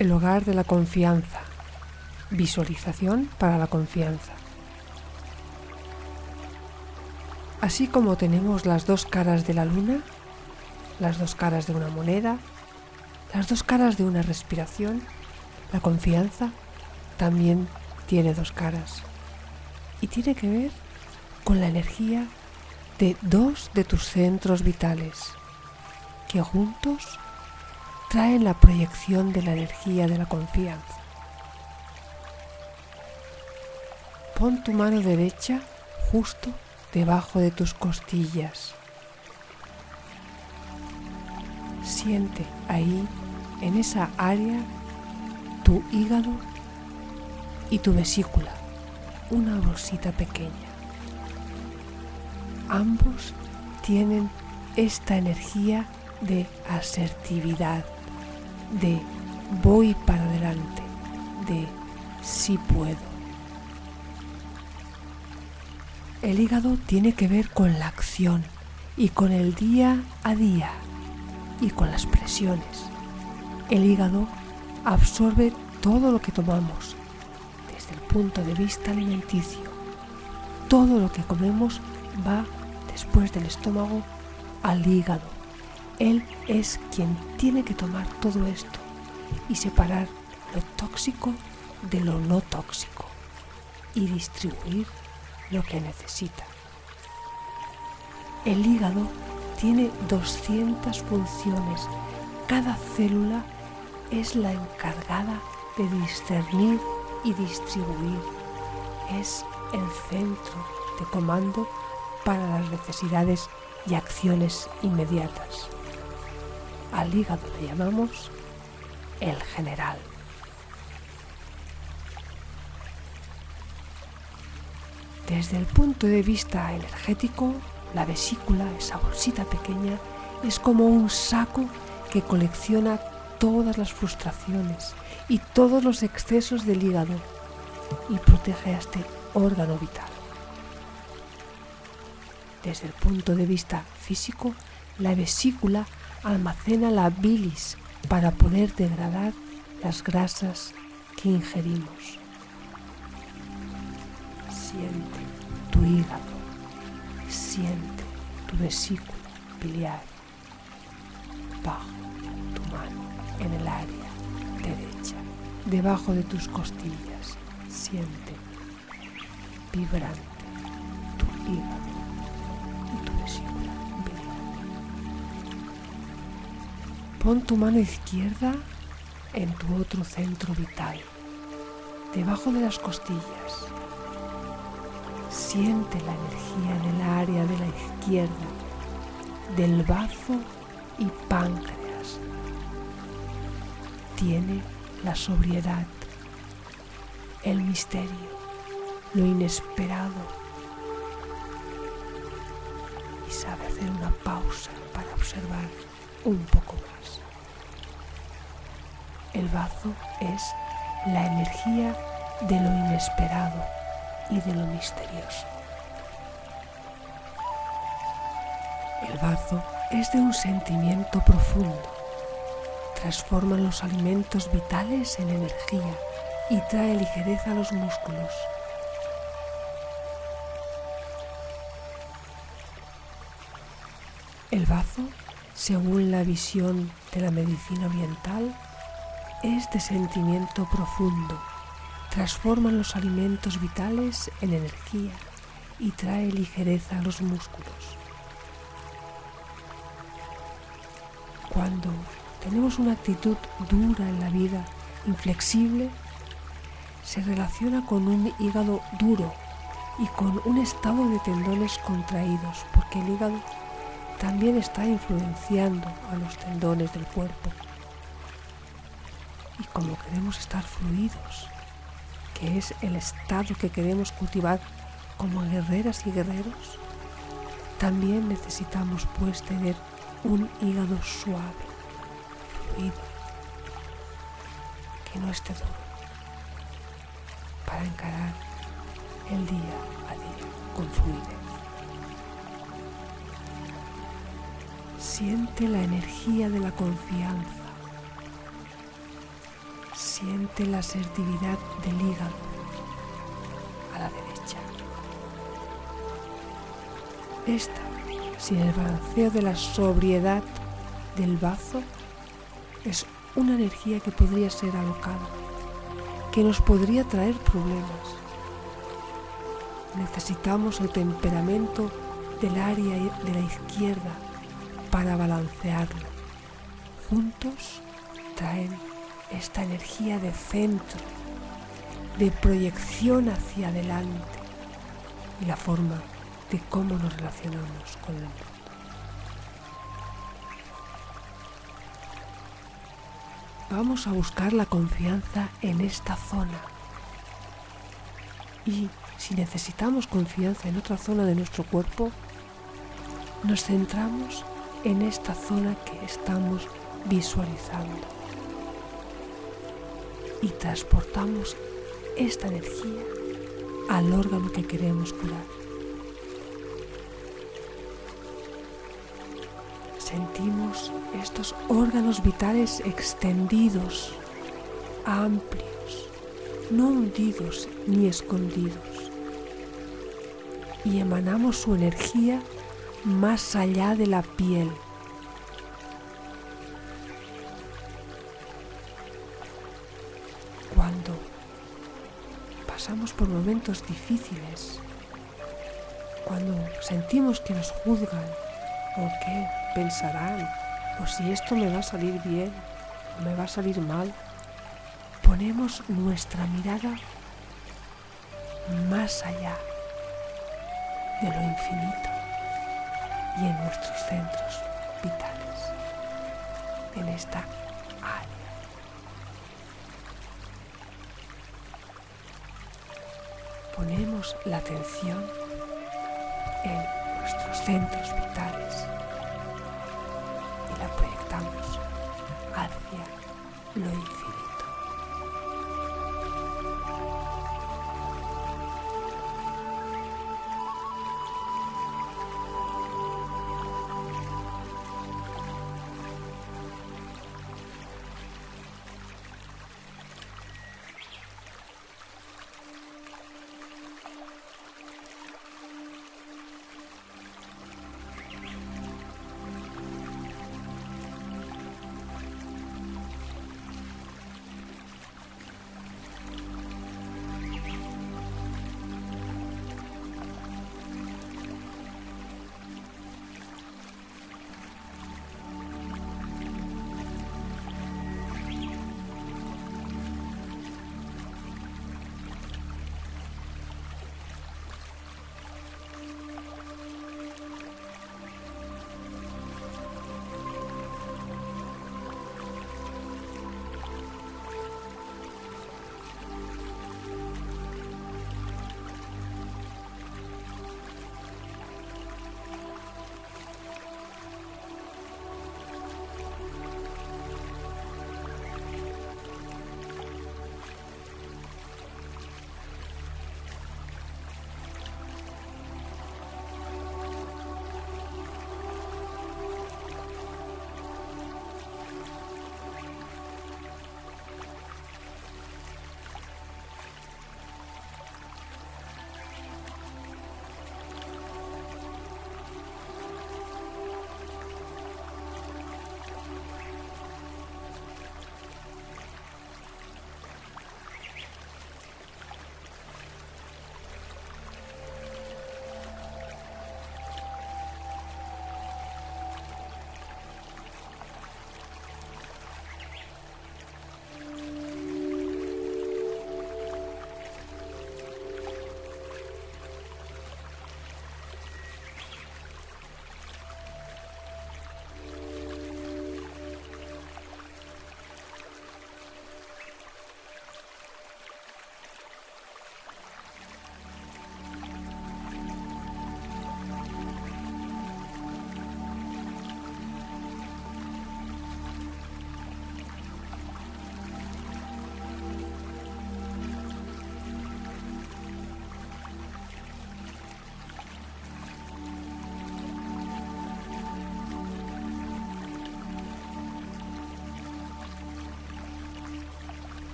el hogar de la confianza. Visualización para la confianza. Así como tenemos las dos caras de la luna, las dos caras de una moneda, las dos caras de una respiración, la confianza también tiene dos caras y tiene que ver con la energía de dos de tus centros vitales que juntos traen la proyección de la energía de la confianza. Pon tu mano derecha justo debajo de tus costillas. Siente ahí, en esa área, tu hígado y tu vesícula, una bolsita pequeña. Ambos tienen esta energía de asertividad, de voy para adelante, de sí puedo. El hígado tiene que ver con la acción y con el día a día y con las presiones. El hígado absorbe todo lo que tomamos desde el punto de vista alimenticio. Todo lo que comemos va después del estómago al hígado. Él es quien tiene que tomar todo esto y separar lo tóxico de lo no tóxico y distribuir lo que necesita. El hígado tiene 200 funciones. Cada célula es la encargada de discernir y distribuir. Es el centro de comando para las necesidades y acciones inmediatas. Al hígado le llamamos el general. Desde el punto de vista energético, la vesícula, esa bolsita pequeña, es como un saco que colecciona todas las frustraciones y todos los excesos del hígado y protege a este órgano vital. Desde el punto de vista físico, la vesícula almacena la bilis para poder degradar las grasas que ingerimos. Siente tu hígado, siente tu vesícula biliar bajo tu mano en el área derecha, debajo de tus costillas. Siente vibrante tu hígado y tu vesícula biliar. Pon tu mano izquierda en tu otro centro vital, debajo de las costillas Siente la energía del área de la izquierda, del bazo y páncreas. Tiene la sobriedad, el misterio, lo inesperado y sabe hacer una pausa para observar un poco más. El bazo es la energía de lo inesperado y de lo misterioso. El bazo es de un sentimiento profundo. Transforma los alimentos vitales en energía y trae ligereza a los músculos. El bazo, según la visión de la medicina oriental, es de sentimiento profundo transforma los alimentos vitales en energía y trae ligereza a los músculos. Cuando tenemos una actitud dura en la vida, inflexible, se relaciona con un hígado duro y con un estado de tendones contraídos, porque el hígado también está influenciando a los tendones del cuerpo. Y como queremos estar fluidos que es el estado que queremos cultivar como guerreras y guerreros, también necesitamos pues tener un hígado suave, fluido, que no esté duro, para encarar el día a día con fluidez. Siente la energía de la confianza. Siente la asertividad del hígado a la derecha. Esta, sin el balanceo de la sobriedad del bazo, es una energía que podría ser alocada, que nos podría traer problemas. Necesitamos el temperamento del área de la izquierda para balancearlo. Juntos traen esta energía de centro, de proyección hacia adelante y la forma de cómo nos relacionamos con el mundo. Vamos a buscar la confianza en esta zona. Y si necesitamos confianza en otra zona de nuestro cuerpo, nos centramos en esta zona que estamos visualizando. Y transportamos esta energía al órgano que queremos curar. Sentimos estos órganos vitales extendidos, amplios, no hundidos ni escondidos. Y emanamos su energía más allá de la piel. Cuando pasamos por momentos difíciles, cuando sentimos que nos juzgan o que pensarán, o si esto me va a salir bien o me va a salir mal. Ponemos nuestra mirada más allá de lo infinito y en nuestros centros vitales, en esta área. Ponemos la atención en nuestros centros vitales la proyectamos hacia lo.